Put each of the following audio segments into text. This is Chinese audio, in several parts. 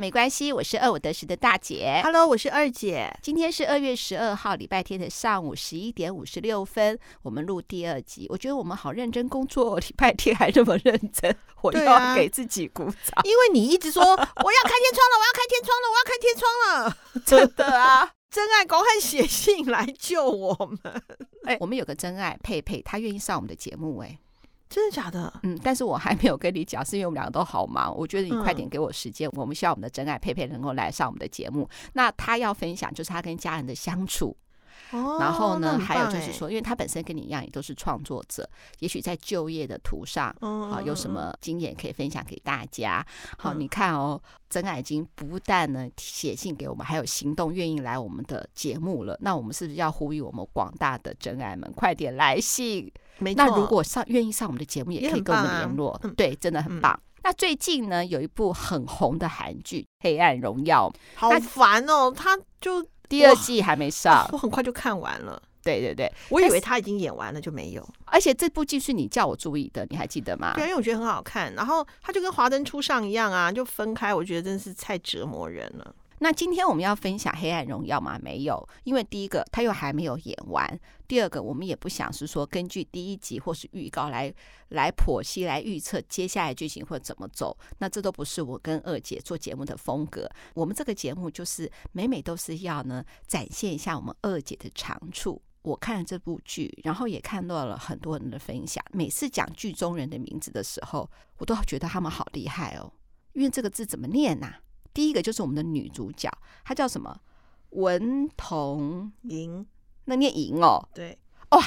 没关系，我是二五得十的大姐。Hello，我是二姐。今天是二月十二号，礼拜天的上午十一点五十六分，我们录第二集。我觉得我们好认真工作，礼拜天还这么认真，我要给自己鼓掌。因为你一直说我要开天窗了，我要开天窗了，我要开天窗了，真的啊！真爱，赶快写信来救我们。哎，我们有个真爱佩佩，她愿意上我们的节目，哎。真的假的？嗯，但是我还没有跟你讲，是因为我们两个都好忙。我觉得你快点给我时间，我们希望我们的真爱佩佩能够来上我们的节目。那他要分享就是他跟家人的相处。哦，然后呢，还有就是说，因为他本身跟你一样，也都是创作者，也许在就业的途上，嗯、啊，有什么经验可以分享给大家？好，嗯、你看哦，真爱已经不但呢写信给我们，还有行动，愿意来我们的节目了。那我们是不是要呼吁我们广大的真爱们快点来信？没错，那如果上愿意上我们的节目，也可以跟我们联络。啊、对，真的很棒。嗯、那最近呢，有一部很红的韩剧《黑暗荣耀》，好烦哦，他就。第二季还没上，我很快就看完了。对对对，我以为他已经演完了就没有。而且这部剧是你叫我注意的，你还记得吗？对，因为我觉得很好看。然后他就跟《华灯初上》一样啊，就分开，我觉得真是太折磨人了。那今天我们要分享《黑暗荣耀》吗？没有，因为第一个他又还没有演完，第二个我们也不想是说根据第一集或是预告来来剖析、来预测接下来剧情会怎么走。那这都不是我跟二姐做节目的风格。我们这个节目就是每每都是要呢展现一下我们二姐的长处。我看了这部剧，然后也看到了很多人的分享。每次讲剧中人的名字的时候，我都觉得他们好厉害哦，因为这个字怎么念呐？第一个就是我们的女主角，她叫什么？文童莹，那念莹哦。对，哇，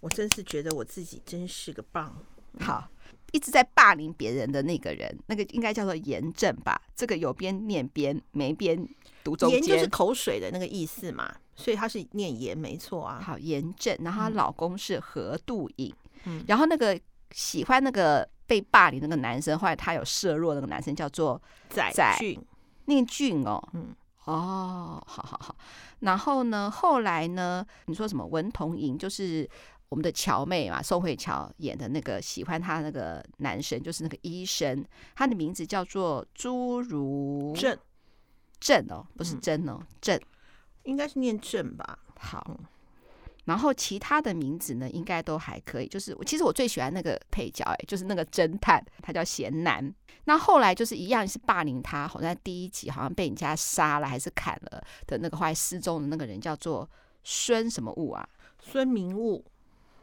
我真是觉得我自己真是个棒。好，一直在霸凌别人的那个人，那个应该叫做严正吧？这个有边念边，没边读中间，就是口水的那个意思嘛，所以她是念严，没错啊。好，严正，然后她老公是何度颖，嗯，然后那个喜欢那个。被霸凌那个男生，后来他有示弱，那个男生叫做载俊，念俊哦，嗯，哦，好好好。然后呢，后来呢，你说什么？文同莹就是我们的乔妹嘛，宋慧乔演的那个喜欢他那个男生，就是那个医生，他的名字叫做朱如正，正哦，不是真哦，正、嗯、应该是念正吧？好。然后其他的名字呢，应该都还可以。就是其实我最喜欢那个配角，哎，就是那个侦探，他叫贤南。那后来就是一样是霸凌他，好像第一集好像被人家杀了还是砍了的那个后来失踪的那个人叫做孙什么物啊？孙明物。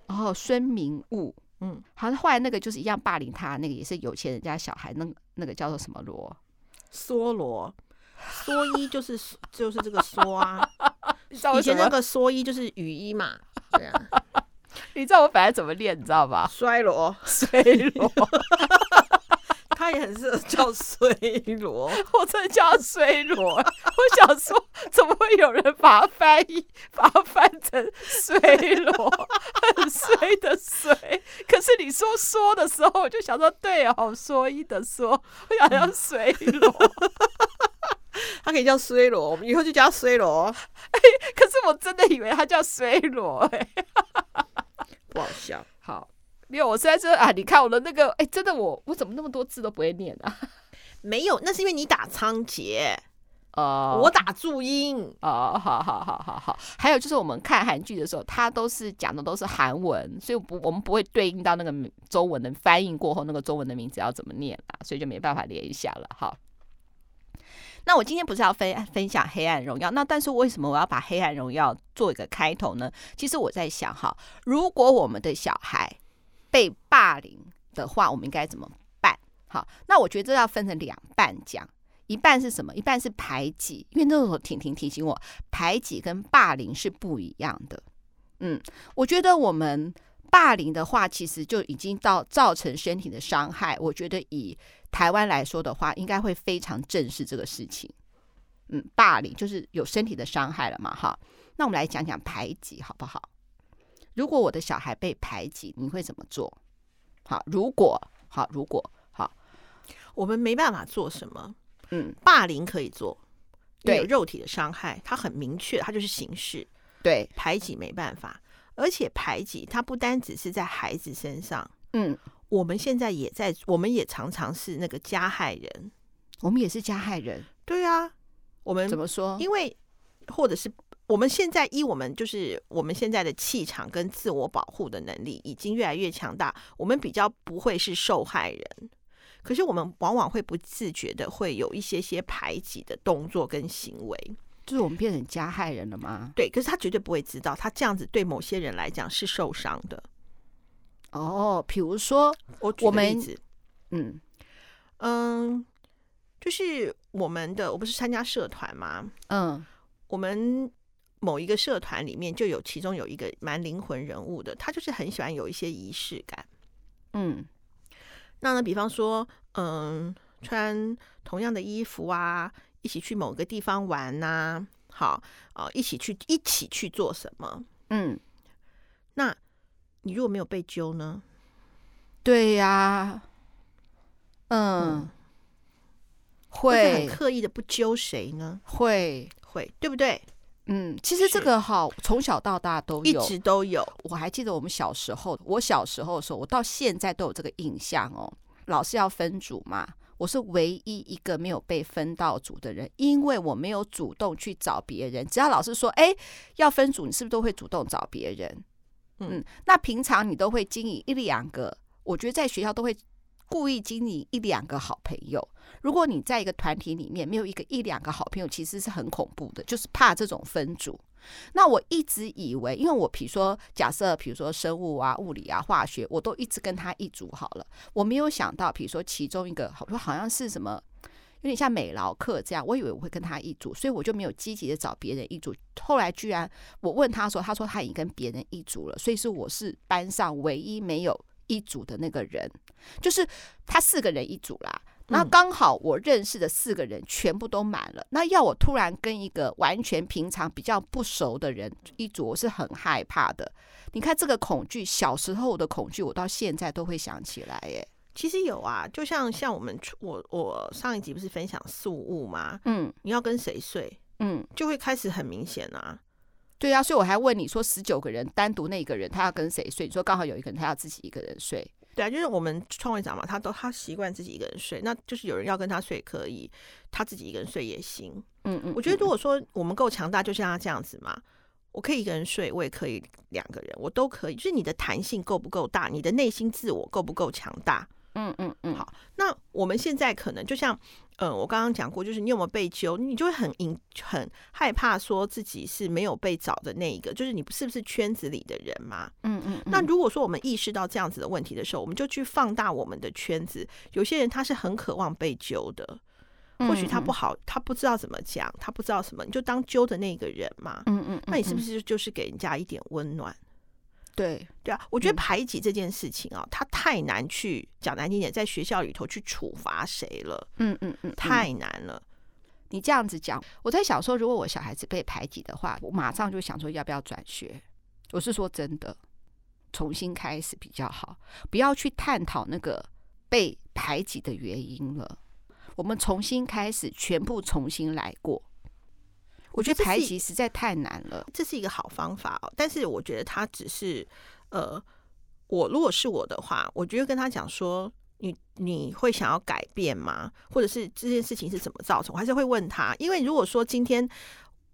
然后孙明物，嗯，好像后来那个就是一样霸凌他，那个也是有钱人家小孩，那那个叫做什么罗？梭罗。蓑衣就是就是这个梭啊。以前那个蓑衣就是雨衣嘛，对啊。你知道我本来怎么练，你知道吧？衰罗，衰罗，他也很适合叫衰罗，我真的叫他衰罗。我想说，怎么会有人把它翻译，把它翻成衰罗，很衰的衰。可是你说说的时候，我就想说，对哦，蓑衣的蓑，我想要衰罗。他可以叫衰罗，我们以后就叫他衰罗。哎，可是我真的以为他叫衰罗，哎，不好笑。好，没有我现在说啊，你看我的那个，哎，真的我我怎么那么多字都不会念啊？没有，那是因为你打仓颉哦，我打注音哦。好好好好好。还有就是我们看韩剧的时候，它都是讲的都是韩文，所以不我们不会对应到那个中文的翻译过后那个中文的名字要怎么念啊，所以就没办法连一下了。好。那我今天不是要分分享《黑暗荣耀》，那但是为什么我要把《黑暗荣耀》做一个开头呢？其实我在想哈，如果我们的小孩被霸凌的话，我们应该怎么办？好，那我觉得这要分成两半讲，一半是什么？一半是排挤，因为那时候婷婷提醒我，排挤跟霸凌是不一样的。嗯，我觉得我们霸凌的话，其实就已经到造成身体的伤害。我觉得以台湾来说的话，应该会非常正视这个事情。嗯，霸凌就是有身体的伤害了嘛，哈。那我们来讲讲排挤好不好？如果我的小孩被排挤，你会怎么做？好，如果好，如果好，我们没办法做什么。嗯，霸凌可以做，对肉体的伤害，它很明确，它就是形式。对，排挤没办法，而且排挤它不单只是在孩子身上。嗯。我们现在也在，我们也常常是那个加害人，我们也是加害人。对啊，我们怎么说？因为或者是我们现在依我们就是我们现在的气场跟自我保护的能力已经越来越强大，我们比较不会是受害人。可是我们往往会不自觉的会有一些些排挤的动作跟行为，就是我们变成加害人了吗？对，可是他绝对不会知道，他这样子对某些人来讲是受伤的。哦，比如说我举个例子，嗯嗯，就是我们的我不是参加社团吗？嗯，我们某一个社团里面就有其中有一个蛮灵魂人物的，他就是很喜欢有一些仪式感，嗯。那呢，比方说，嗯，穿同样的衣服啊，一起去某个地方玩呐、啊，好，呃，一起去一起去做什么？嗯，那你如果没有被揪呢？对呀、啊，嗯，嗯会很刻意的不揪谁呢？会会，对不对？嗯，其实这个哈，从小到大都有，一直都有。我还记得我们小时候，我小时候的时候，我到现在都有这个印象哦。老师要分组嘛，我是唯一一个没有被分到组的人，因为我没有主动去找别人。只要老师说，哎，要分组，你是不是都会主动找别人？嗯，那平常你都会经营一两个，我觉得在学校都会。故意经营一两个好朋友，如果你在一个团体里面没有一个一两个好朋友，其实是很恐怖的，就是怕这种分组。那我一直以为，因为我比如说假设，比如说生物啊、物理啊、化学，我都一直跟他一组好了。我没有想到，比如说其中一个，好说好像是什么，有点像美劳课这样，我以为我会跟他一组，所以我就没有积极的找别人一组。后来居然我问他说，他说他已经跟别人一组了，所以是我是班上唯一没有。一组的那个人，就是他四个人一组啦。那刚好我认识的四个人全部都满了。那要我突然跟一个完全平常比较不熟的人一组，我是很害怕的。你看这个恐惧，小时候的恐惧，我到现在都会想起来。耶，其实有啊，就像像我们我我上一集不是分享宿雾吗？嗯，你要跟谁睡？嗯，就会开始很明显啊。对啊，所以我还问你说，十九个人单独那个人他要跟谁睡？你说刚好有一个人他要自己一个人睡。对啊，就是我们创会长嘛，他都他习惯自己一个人睡，那就是有人要跟他睡可以，他自己一个人睡也行。嗯，嗯嗯，我觉得如果说我们够强大，就像他这样子嘛，我可以一个人睡，我也可以两个人，我都可以。就是你的弹性够不够大，你的内心自我够不够强大？嗯嗯嗯。好，那我们现在可能就像。嗯，我刚刚讲过，就是你有没有被揪，你就会很隐很害怕，说自己是没有被找的那一个，就是你是不是圈子里的人嘛？嗯嗯。那如果说我们意识到这样子的问题的时候，我们就去放大我们的圈子。有些人他是很渴望被揪的，或许他不好，他不知道怎么讲，他不知道什么，你就当揪的那个人嘛。嗯嗯。那你是不是就是给人家一点温暖？对对啊，我觉得排挤这件事情啊，嗯、它太难去讲难听点，在学校里头去处罚谁了。嗯嗯嗯，太难了。你这样子讲，我在想说，如果我小孩子被排挤的话，我马上就想说要不要转学。我是说真的，重新开始比较好，不要去探讨那个被排挤的原因了。我们重新开始，全部重新来过。我觉得排挤实在太难了，这是一个好方法哦。但是我觉得他只是，呃，我如果是我的话，我觉得跟他讲说，你你会想要改变吗？或者是这件事情是怎么造成？我还是会问他，因为如果说今天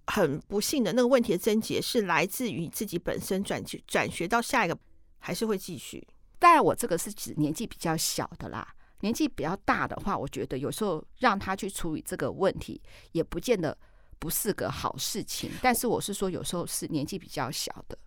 很不幸的那个问题的症结是来自于自己本身转去转学到下一个，还是会继续。当然，我这个是指年纪比较小的啦，年纪比较大的话，我觉得有时候让他去处理这个问题，也不见得。不是个好事情，但是我是说，有时候是年纪比较小的。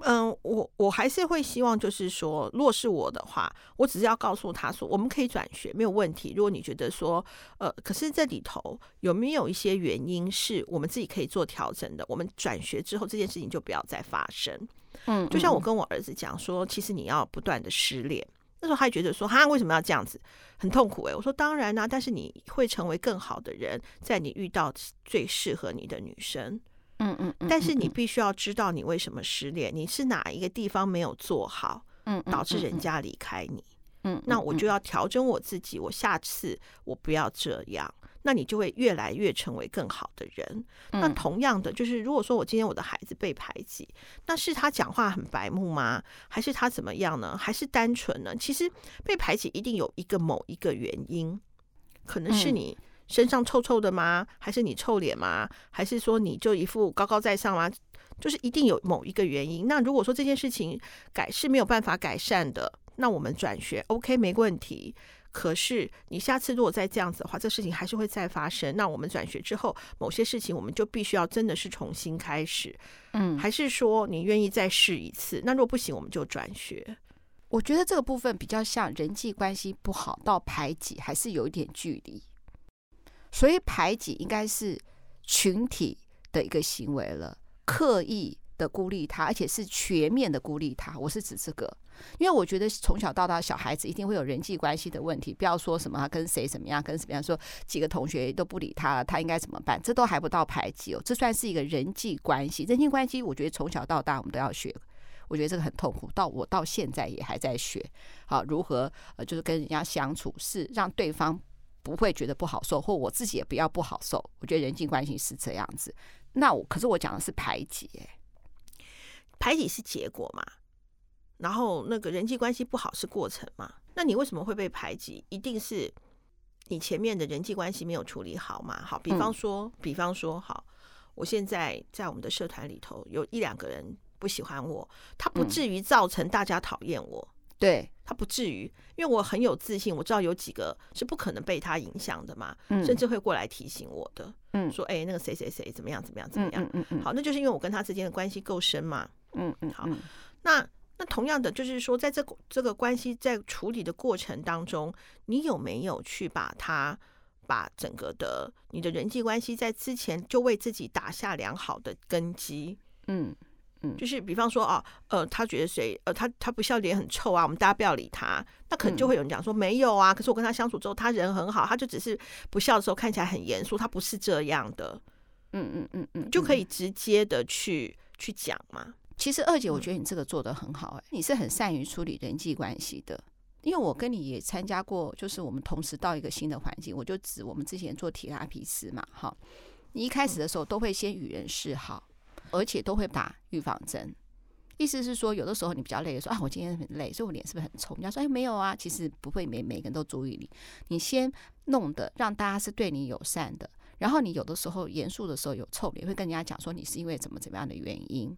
嗯，我我还是会希望，就是说，若是我的话，我只是要告诉他说，我们可以转学，没有问题。如果你觉得说，呃，可是这里头有没有一些原因是我们自己可以做调整的？我们转学之后，这件事情就不要再发生。嗯，就像我跟我儿子讲说，其实你要不断的失恋。那时候他还觉得说，哈为什么要这样子，很痛苦诶，我说当然啦、啊，但是你会成为更好的人，在你遇到最适合你的女生。嗯嗯。但是你必须要知道你为什么失恋，你是哪一个地方没有做好，嗯，导致人家离开你。嗯。那我就要调整我自己，我下次我不要这样。那你就会越来越成为更好的人。那同样的，就是如果说我今天我的孩子被排挤，那是他讲话很白目吗？还是他怎么样呢？还是单纯呢？其实被排挤一定有一个某一个原因，可能是你身上臭臭的吗？还是你臭脸吗？还是说你就一副高高在上吗？就是一定有某一个原因。那如果说这件事情改是没有办法改善的，那我们转学 OK 没问题。可是你下次如果再这样子的话，这事情还是会再发生。那我们转学之后，某些事情我们就必须要真的是重新开始。嗯，还是说你愿意再试一次？那如果不行，我们就转学。我觉得这个部分比较像人际关系不好到排挤，还是有一点距离。所以排挤应该是群体的一个行为了，刻意的孤立他，而且是全面的孤立他。我是指这个，因为我觉得从小到大小孩子一定会有人际关系的问题，不要说什么他跟谁怎么样，跟什么样说几个同学都不理他了，他应该怎么办？这都还不到排挤哦，这算是一个人际关系。人际关系，我觉得从小到大我们都要学，我觉得这个很痛苦，到我到现在也还在学。好，如何呃，就是跟人家相处，是让对方。不会觉得不好受，或我自己也不要不好受。我觉得人际关系是这样子。那我可是我讲的是排挤，排挤是结果嘛？然后那个人际关系不好是过程嘛？那你为什么会被排挤？一定是你前面的人际关系没有处理好嘛？好，比方说，嗯、比方说，好，我现在在我们的社团里头有一两个人不喜欢我，他不至于造成大家讨厌我。嗯对，他不至于，因为我很有自信，我知道有几个是不可能被他影响的嘛，嗯、甚至会过来提醒我的，嗯，说哎，那个谁谁谁怎么样怎么样怎么样，嗯嗯，嗯好，那就是因为我跟他之间的关系够深嘛，嗯嗯，好，那那同样的就是说，在这个这个关系在处理的过程当中，你有没有去把他把整个的你的人际关系在之前就为自己打下良好的根基，嗯。嗯就是比方说啊，呃，他觉得谁，呃，他他不笑脸很臭啊，我们大家不要理他。那可能就会有人讲说没有啊，可是我跟他相处之后，他人很好，他就只是不笑的时候看起来很严肃，他不是这样的。嗯嗯嗯嗯，就可以直接的去去讲嘛。其实二姐，我觉得你这个做得很好，哎，你是很善于处理人际关系的。因为我跟你也参加过，就是我们同时到一个新的环境，我就指我们之前做提拉皮斯嘛，哈，你一开始的时候都会先与人示好。而且都会打预防针，意思是说，有的时候你比较累，说啊，我今天很累，所以我脸是不是很臭？人家说，哎，没有啊，其实不会，每每个人都注意你。你先弄得让大家是对你友善的，然后你有的时候严肃的时候有臭脸，会跟人家讲说你是因为怎么怎么样的原因。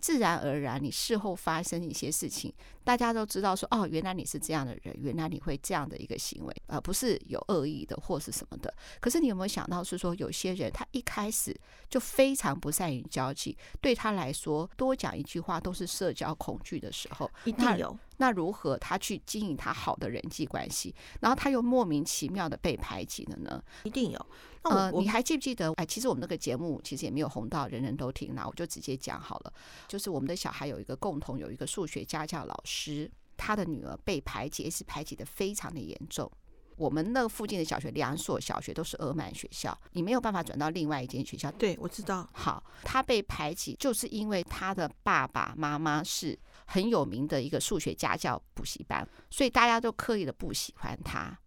自然而然，你事后发生一些事情，大家都知道说，哦，原来你是这样的人，原来你会这样的一个行为，而不是有恶意的或是什么的。可是你有没有想到是说，有些人他一开始就非常不善于交际，对他来说，多讲一句话都是社交恐惧的时候，一定有。那如何他去经营他好的人际关系，然后他又莫名其妙的被排挤了呢？一定有。呃，你还记不记得？哎，其实我们那个节目其实也没有红到人人都听，那我就直接讲好了。就是我们的小孩有一个共同有一个数学家教老师，他的女儿被排挤，也是排挤的非常的严重。我们那附近的小学两所小学都是额满学校，你没有办法转到另外一间学校。对，我知道。好，他被排挤就是因为他的爸爸妈妈是很有名的一个数学家教补习班，所以大家都刻意的不喜欢他。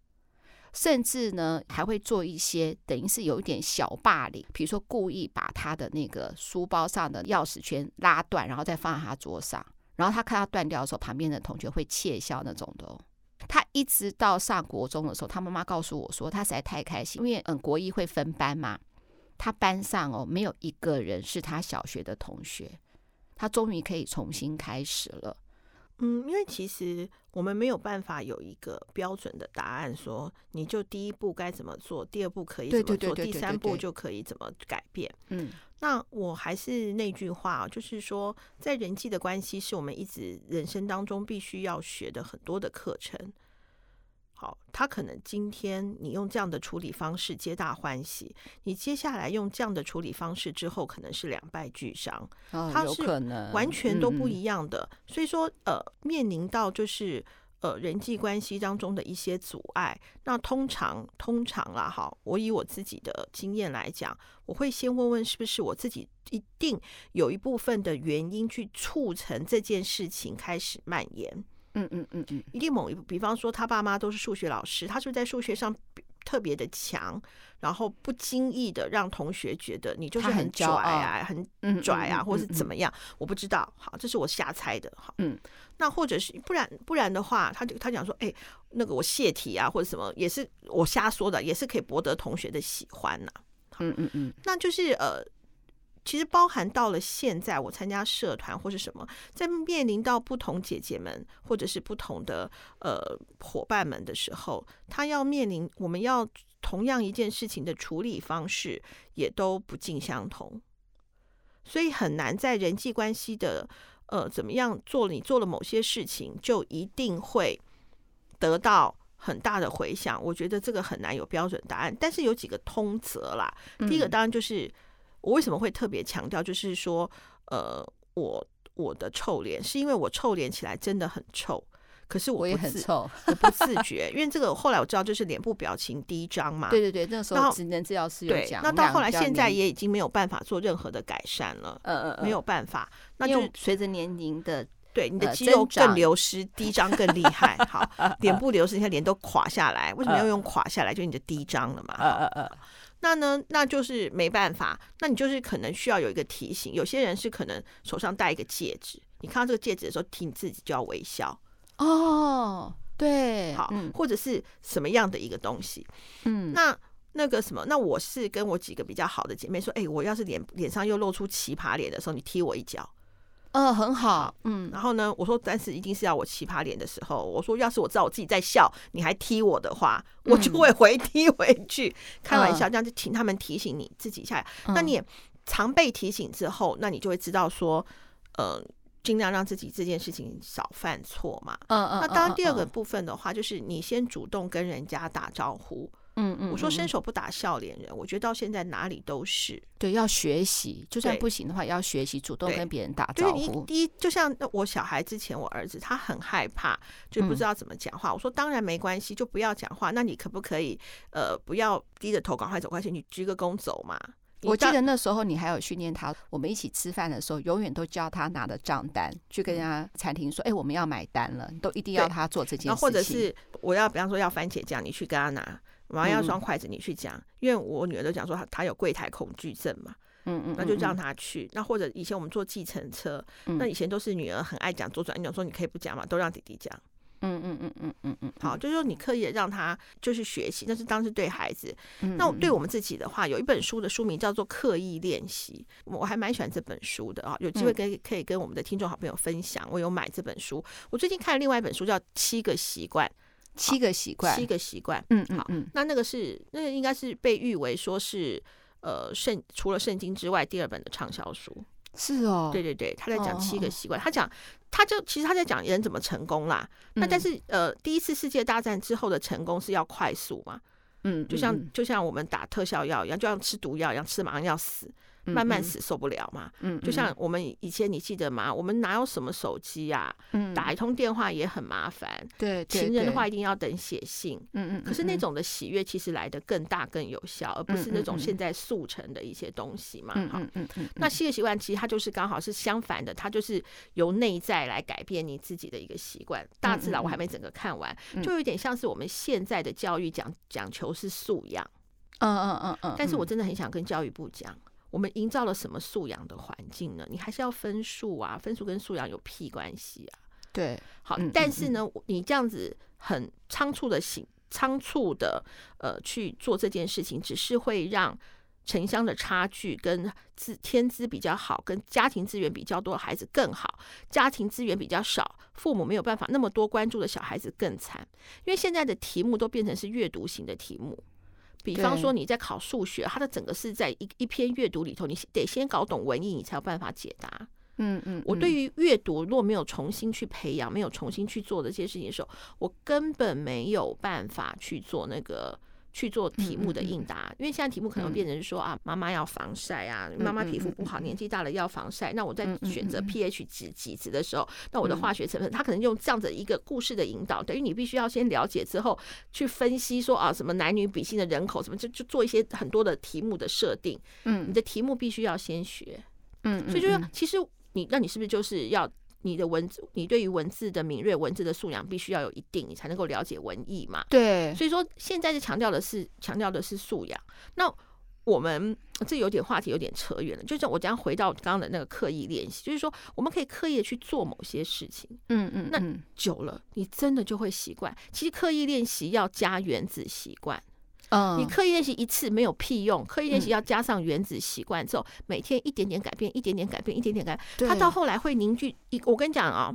甚至呢，还会做一些等于是有一点小霸凌，比如说故意把他的那个书包上的钥匙圈拉断，然后再放在他桌上，然后他看他断掉的时候，旁边的同学会窃笑那种的哦。他一直到上国中的时候，他妈妈告诉我说，他实在太开心，因为嗯，国一会分班嘛，他班上哦没有一个人是他小学的同学，他终于可以重新开始了。嗯，因为其实我们没有办法有一个标准的答案，说你就第一步该怎么做，第二步可以怎么做，第三步就可以怎么改变。嗯，那我还是那句话，就是说，在人际的关系是我们一直人生当中必须要学的很多的课程。好，他可能今天你用这样的处理方式皆大欢喜，你接下来用这样的处理方式之后，可能是两败俱伤。哦，有可能完全都不一样的。嗯、所以说，呃，面临到就是呃人际关系当中的一些阻碍，那通常通常啦，哈，我以我自己的经验来讲，我会先问问是不是我自己一定有一部分的原因去促成这件事情开始蔓延。嗯嗯嗯嗯，一定某一，比方说他爸妈都是数学老师，他是不是在数学上特别的强，然后不经意的让同学觉得你就是很拽啊，很拽啊，或是怎么样，我不知道。好，这是我瞎猜的。好，嗯，那或者是不然不然的话，他就他讲说，哎，那个我泄题啊，或者什么，也是我瞎说的，也是可以博得同学的喜欢呐。嗯嗯嗯，那就是呃。其实包含到了现在，我参加社团或是什么，在面临到不同姐姐们或者是不同的呃伙伴们的时候，他要面临我们要同样一件事情的处理方式也都不尽相同，所以很难在人际关系的呃怎么样做，你做了某些事情就一定会得到很大的回响。我觉得这个很难有标准答案，但是有几个通则啦。第一个当然就是。我为什么会特别强调？就是说，呃，我我的臭脸是因为我臭脸起来真的很臭，可是我也很臭，我不自觉。因为这个后来我知道，就是脸部表情第一张嘛。对对对，那时候职能治疗师有讲。那到后来现在也已经没有办法做任何的改善了。嗯嗯，没有办法。那就随着年龄的对你的肌肉更流失，第一张更厉害。好，脸部流失，你看脸都垮下来。为什么要用垮下来？就是你的第一张了嘛。那呢，那就是没办法。那你就是可能需要有一个提醒。有些人是可能手上戴一个戒指，你看到这个戒指的时候，提你自己就要微笑。哦，对，好，嗯、或者是什么样的一个东西？嗯，那那个什么，那我是跟我几个比较好的姐妹说，哎、欸，我要是脸脸上又露出奇葩脸的时候，你踢我一脚。嗯，很好。嗯，然后呢，我说，但是一定是要我奇葩脸的时候。我说，要是我知道我自己在笑，你还踢我的话，我就会回 踢回去。开玩笑，这样就请他们提醒你自己一下。那你也常被提醒之后，那你就会知道说，呃，尽量让自己这件事情少犯错嘛。嗯嗯。那当然，第二个部分的话，就是你先主动跟人家打招呼。嗯嗯，我说伸手不打笑脸人，我觉得到现在哪里都是对，要学习，就算不行的话，要学习主动跟别人打招呼。就是第一，就像我小孩之前，我儿子他很害怕，就不知道怎么讲话。我说当然没关系，就不要讲话。那你可不可以呃不要低着头赶快走过去，你鞠个躬走嘛？我记得那时候你还有训练他，我们一起吃饭的时候，永远都叫他拿着账单去跟人家餐厅说：“哎，我们要买单了。”都一定要他做这件事情。或者是我要比方说要番茄酱，你去跟他拿。马上要双筷子，你去讲，因为我女儿都讲说她她有柜台恐惧症嘛，嗯嗯，那就让她去。那或者以前我们坐计程车，那以前都是女儿很爱讲左转，你讲说你可以不讲嘛，都让弟弟讲，嗯嗯嗯嗯嗯嗯。好，就是说你刻意的让他就是学习，但是当时对孩子，那对我们自己的话，有一本书的书名叫做《刻意练习》，我还蛮喜欢这本书的啊，有机会可以可以跟我们的听众好朋友分享。我有买这本书，我最近看了另外一本书叫《七个习惯》。七个习惯，七个习惯，嗯，好，嗯，那那个是那个应该是被誉为说是呃圣除了圣经之外第二本的畅销书，是哦，对对对，他在讲七个习惯，哦、他讲他就其实他在讲人怎么成功啦，嗯、那但是呃第一次世界大战之后的成功是要快速嘛，嗯，就像就像我们打特效药一样，就像吃毒药一样，吃马上要死。慢慢死受不了嘛，嗯，就像我们以前你记得吗？我们哪有什么手机呀？嗯，打一通电话也很麻烦，对，情人的话一定要等写信，嗯嗯。可是那种的喜悦其实来的更大更有效，而不是那种现在速成的一些东西嘛，嗯，嗯嗯。那七个习惯其实它就是刚好是相反的，它就是由内在来改变你自己的一个习惯。大致啦，我还没整个看完，就有点像是我们现在的教育讲讲求是素养，嗯嗯嗯嗯。但是我真的很想跟教育部讲。我们营造了什么素养的环境呢？你还是要分数啊，分数跟素养有屁关系啊？对，好，嗯、但是呢，嗯、你这样子很仓促的行，仓促的呃去做这件事情，只是会让城乡的差距跟资天资比较好，跟家庭资源比较多的孩子更好，家庭资源比较少，父母没有办法那么多关注的小孩子更惨，因为现在的题目都变成是阅读型的题目。比方说你在考数学，它的整个是在一一篇阅读里头，你得先搞懂文意，你才有办法解答。嗯嗯，我对于阅读若没有重新去培养，没有重新去做这些事情的时候，我根本没有办法去做那个。去做题目的应答，因为现在题目可能变成说啊，妈妈要防晒啊，妈妈皮肤不好，年纪大了要防晒。那我在选择 pH 值几值的时候，那我的化学成分，他可能用这样子一个故事的引导，等于你必须要先了解之后，去分析说啊，什么男女比性的人口，什么就就做一些很多的题目的设定。嗯，你的题目必须要先学。嗯，所以就是其实你那你是不是就是要你的文字，你对于文字的敏锐、文字的素养必须要有一定，你才能够了解文艺嘛。对，所以说现在是强调的是强调的是素养。那我们这有点话题有点扯远了，就是我将回到刚刚的那个刻意练习，就是说我们可以刻意的去做某些事情，嗯嗯，那久了你真的就会习惯。其实刻意练习要加原子习惯，嗯，你刻意练习一次没有屁用，刻意练习要加上原子习惯之后，每天一点点改变，一点点改变，一点点改变，它到后来会凝聚一。我跟你讲啊，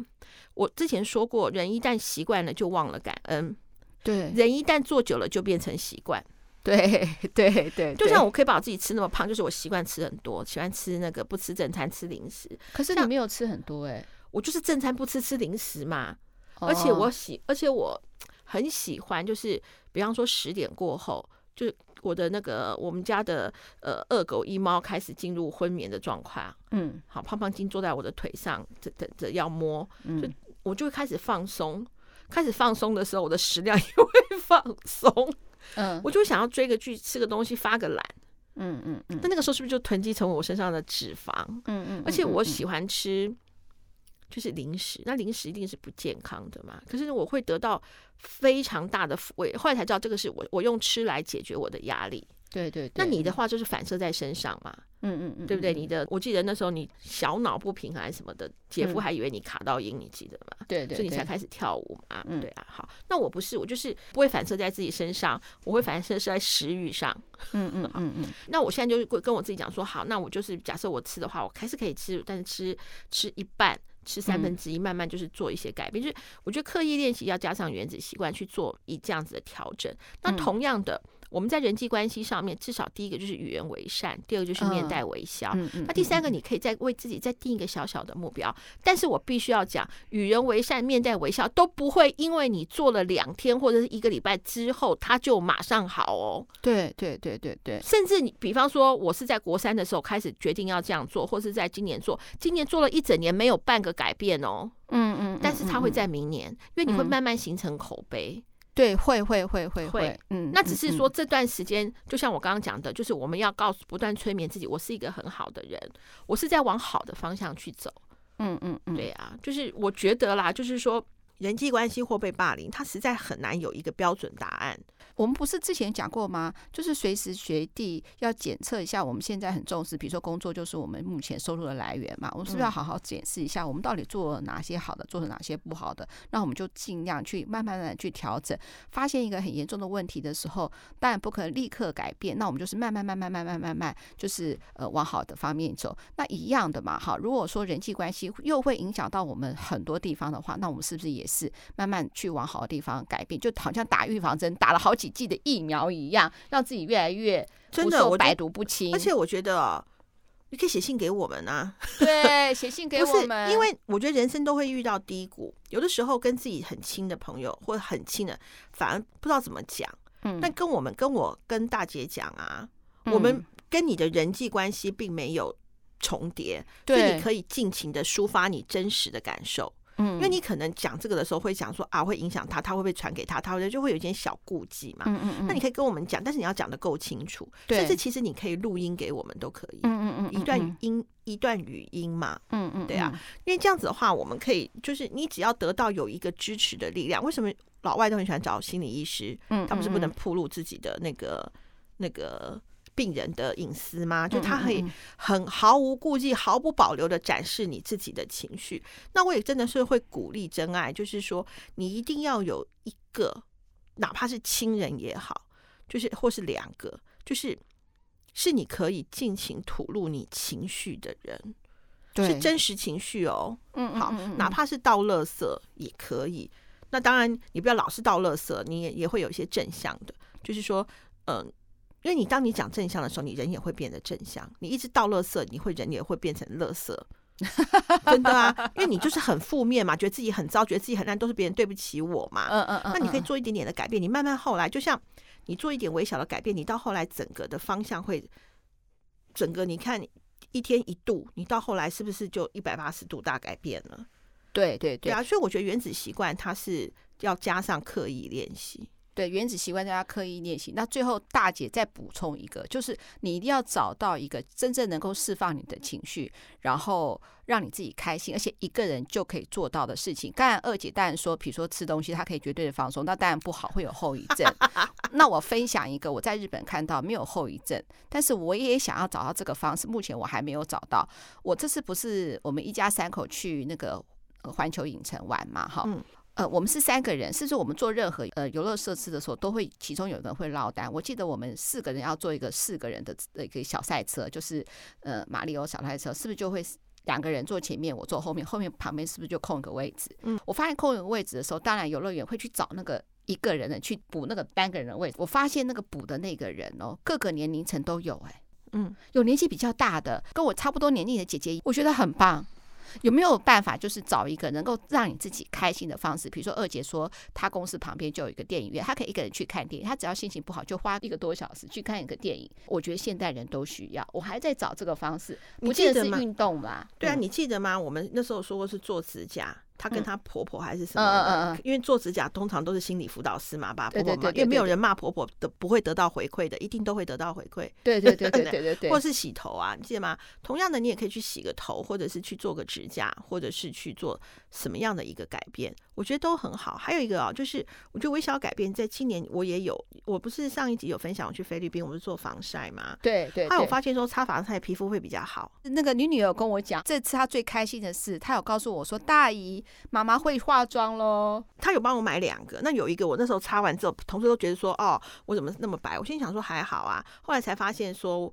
我之前说过，人一旦习惯了就忘了感恩，对，人一旦做久了就变成习惯。对 对对，就像我可以把我自己吃那么胖，就是我习惯吃很多，喜欢吃那个不吃正餐吃零食。可是你没有吃很多哎、欸，我就是正餐不吃吃零食嘛。而且我喜，而且我很喜欢，就是比方说十点过后，就是我的那个我们家的呃二狗一猫开始进入昏眠的状况。嗯，好，胖胖精坐在我的腿上，等等着要摸，就我就会开始放松。开始放松的时候，我的食量 也会放松。嗯，我就会想要追个剧、吃个东西、发个懒。嗯嗯嗯。那那个时候是不是就囤积成为我身上的脂肪？嗯嗯。而且我喜欢吃，就是零食。那零食一定是不健康的嘛？可是我会得到非常大的抚慰。后来才知道，这个是我我用吃来解决我的压力。对对。那你的话就是反射在身上嘛？嗯嗯嗯，对不对？你的，我记得那时候你小脑不平衡什么的，姐夫还以为你卡到音，你记得吗？对对，所以你才开始跳舞嘛。对啊，好，那我不是，我就是不会反射在自己身上，我会反射是在食欲上。嗯嗯嗯嗯。那我现在就是跟我自己讲说，好，那我就是假设我吃的话，我还是可以吃，但是吃吃一半，吃三分之一，慢慢就是做一些改变。就是我觉得刻意练习要加上原子习惯去做以这样子的调整。那同样的。我们在人际关系上面，至少第一个就是与人为善，第二个就是面带微笑。嗯嗯、那第三个，你可以再为自己再定一个小小的目标。但是我必须要讲，与人为善、面带微笑都不会因为你做了两天或者是一个礼拜之后，它就马上好哦。对对对对对，甚至你比方说，我是在国三的时候开始决定要这样做，或是在今年做，今年做了一整年没有半个改变哦。嗯嗯，但是它会在明年，因为你会慢慢形成口碑。对，会会会会会，嗯，那只是说这段时间，就像我刚刚讲的，就是我们要告诉不断催眠自己，我是一个很好的人，我是在往好的方向去走，嗯嗯嗯，对啊，就是我觉得啦，就是说人际关系或被霸凌，它实在很难有一个标准答案。我们不是之前讲过吗？就是随时随地要检测一下，我们现在很重视，比如说工作就是我们目前收入的来源嘛。我们是不是要好好检视一下，我们到底做了哪些好的，做了哪些不好的？那我们就尽量去慢慢的去调整。发现一个很严重的问题的时候，当然不可能立刻改变，那我们就是慢慢慢慢慢慢慢慢，就是呃往好的方面走。那一样的嘛，哈。如果说人际关系又会影响到我们很多地方的话，那我们是不是也是慢慢去往好的地方改变？就好像打预防针，打了好几剂的疫苗一样，让自己越来越真的我百毒不侵。而且我觉得哦，你可以写信给我们啊，对，写信给我们。因为我觉得人生都会遇到低谷，有的时候跟自己很亲的朋友或者很亲的，反而不知道怎么讲。嗯，但跟我们跟我跟大姐讲啊，我们跟你的人际关系并没有重叠，所以你可以尽情的抒发你真实的感受。嗯，因为你可能讲这个的时候会讲说啊，会影响他，他会不会传给他？他会就会有一点小顾忌嘛。嗯嗯嗯。那你可以跟我们讲，但是你要讲的够清楚。对。甚至其实你可以录音给我们都可以。嗯嗯嗯。一段音，一段语音嘛。嗯嗯。对啊，因为这样子的话，我们可以就是你只要得到有一个支持的力量。为什么老外都很喜欢找心理医师？嗯。他们是不能暴露自己的那个那个。病人的隐私吗？就他可以很毫无顾忌、毫不保留的展示你自己的情绪。那我也真的是会鼓励真爱，就是说你一定要有一个，哪怕是亲人也好，就是或是两个，就是是你可以尽情吐露你情绪的人，是真实情绪哦。嗯，好，哪怕是倒垃圾也可以。那当然，你不要老是倒垃圾，你也也会有一些正向的，就是说，嗯、呃。因为你当你讲正向的时候，你人也会变得正向。你一直倒垃圾，你会人也会变成垃圾，真的啊！因为你就是很负面嘛，觉得自己很糟，觉得自己很烂，都是别人对不起我嘛。嗯嗯嗯。那你可以做一点点的改变，你慢慢后来，就像你做一点微小的改变，你到后来整个的方向会，整个你看一天一度，你到后来是不是就一百八十度大改变了？对对对啊！所以我觉得原子习惯它是要加上刻意练习。对，原子习惯大家刻意练习。那最后大姐再补充一个，就是你一定要找到一个真正能够释放你的情绪，然后让你自己开心，而且一个人就可以做到的事情。当然，二姐当然说，比如说吃东西，她可以绝对的放松，那当然不好，会有后遗症。那我分享一个我在日本看到没有后遗症，但是我也想要找到这个方式，目前我还没有找到。我这次不是我们一家三口去那个环球影城玩嘛？哈。嗯呃，我们是三个人，是不是我们做任何呃游乐设施的时候，都会其中有一个人会落单。我记得我们四个人要做一个四个人的一个小赛车，就是呃马里奥小赛车，是不是就会两个人坐前面，我坐后面，后面旁边是不是就空一个位置？嗯，我发现空一个位置的时候，当然游乐园会去找那个一个人的去补那个单个人的位置。我发现那个补的那个人哦，各个年龄层都有，哎，嗯，有年纪比较大的，跟我差不多年龄的姐姐，我觉得很棒。有没有办法，就是找一个能够让你自己开心的方式？比如说二姐说，她公司旁边就有一个电影院，她可以一个人去看电影。她只要心情不好，就花一个多小时去看一个电影。我觉得现代人都需要。我还在找这个方式，不见得是运动吧？对啊，你记得吗？我们那时候说过是做指甲。她跟她婆婆还是什么？嗯嗯嗯，因为做指甲通常都是心理辅导师嘛，把婆婆嘛，因为没有人骂婆婆的，不会得到回馈的，一定都会得到回馈。对对对 对对对，或是洗头啊，你记得吗？同样的，你也可以去洗个头，或者是去做个指甲，或者是去做什么样的一个改变，我觉得都很好。还有一个啊，就是我觉得微小改变，在今年我也有，我不是上一集有分享我去菲律宾，我是做防晒嘛？对对。后来我发现说擦防晒皮肤会比较好。那个女女儿有跟我讲，这次她最开心的是，她有告诉我说，大姨妈妈会化妆喽，她有帮我买两个。那有一个，我那时候擦完之后，同事都觉得说：“哦，我怎么那么白？”我心想说：“还好啊。”后来才发现说，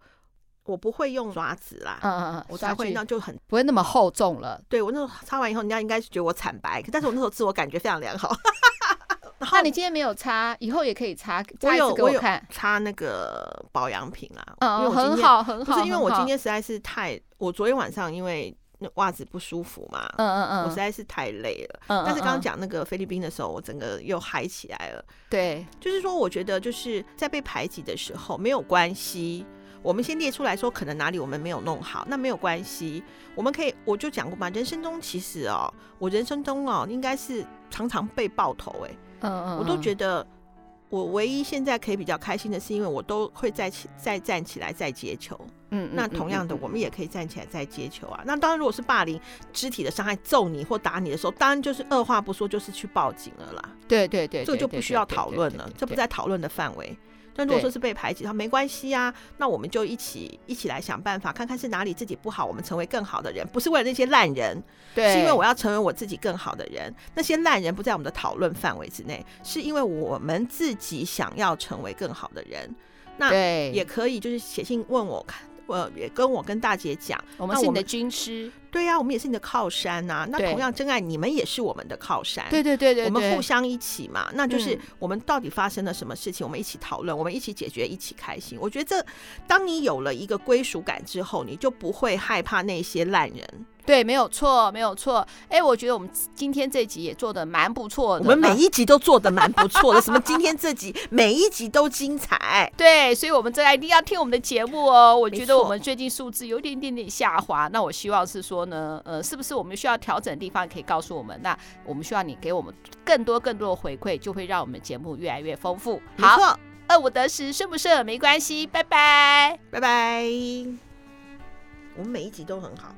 我不会用刷子啦，嗯嗯嗯，我才会那就很不会那么厚重了。对，我那时候擦完以后，人家应该是觉得我惨白，但是我那时候自我感觉非常良好。那你今天没有擦，以后也可以擦。我有，我有擦那个保养品啦。嗯嗯，很好很好。不是因为我今天实在是太，我昨天晚上因为。那袜子不舒服嘛？嗯嗯嗯，我实在是太累了。嗯，但是刚刚讲那个菲律宾的时候，我整个又嗨起来了。对，就是说，我觉得就是在被排挤的时候没有关系。我们先列出来说，可能哪里我们没有弄好，那没有关系。我们可以，我就讲过嘛，人生中其实哦，我人生中哦，应该是常常被爆头哎。嗯嗯，我都觉得。我唯一现在可以比较开心的是，因为我都会再起再站起来再接球。嗯，那同样的，我们也可以站起来再接球啊。那当然，如果是霸凌、肢体的伤害、揍你或打你的时候，当然就是二话不说就是去报警了啦。对对对，这个就不需要讨论了，这不在讨论的范围。但如果说是被排挤，他没关系啊，那我们就一起一起来想办法，看看是哪里自己不好，我们成为更好的人，不是为了那些烂人，对，是因为我要成为我自己更好的人。那些烂人不在我们的讨论范围之内，是因为我们自己想要成为更好的人。那也可以就是写信问我看。呃，也跟我跟大姐讲，我们是你的军师，对呀、啊，我们也是你的靠山呐、啊。那同样真爱，你们也是我们的靠山，对对对对，我们互相一起嘛。那就是我们到底发生了什么事情，我们一起讨论，我们一起解决，一起开心。我觉得这，当你有了一个归属感之后，你就不会害怕那些烂人。对，没有错，没有错。哎、欸，我觉得我们今天这集也做的蛮不错的。我们每一集都做的蛮不错的，什么今天这集每一集都精彩。对，所以我们真爱一定要听我们的节目哦。我觉得我们最近数字有一点点点下滑，那我希望是说呢，呃，是不是我们需要调整的地方，可以告诉我们？那我们需要你给我们更多更多的回馈，就会让我们节目越来越丰富。好，二五得十，顺不顺没关系，拜拜，拜拜。我们每一集都很好。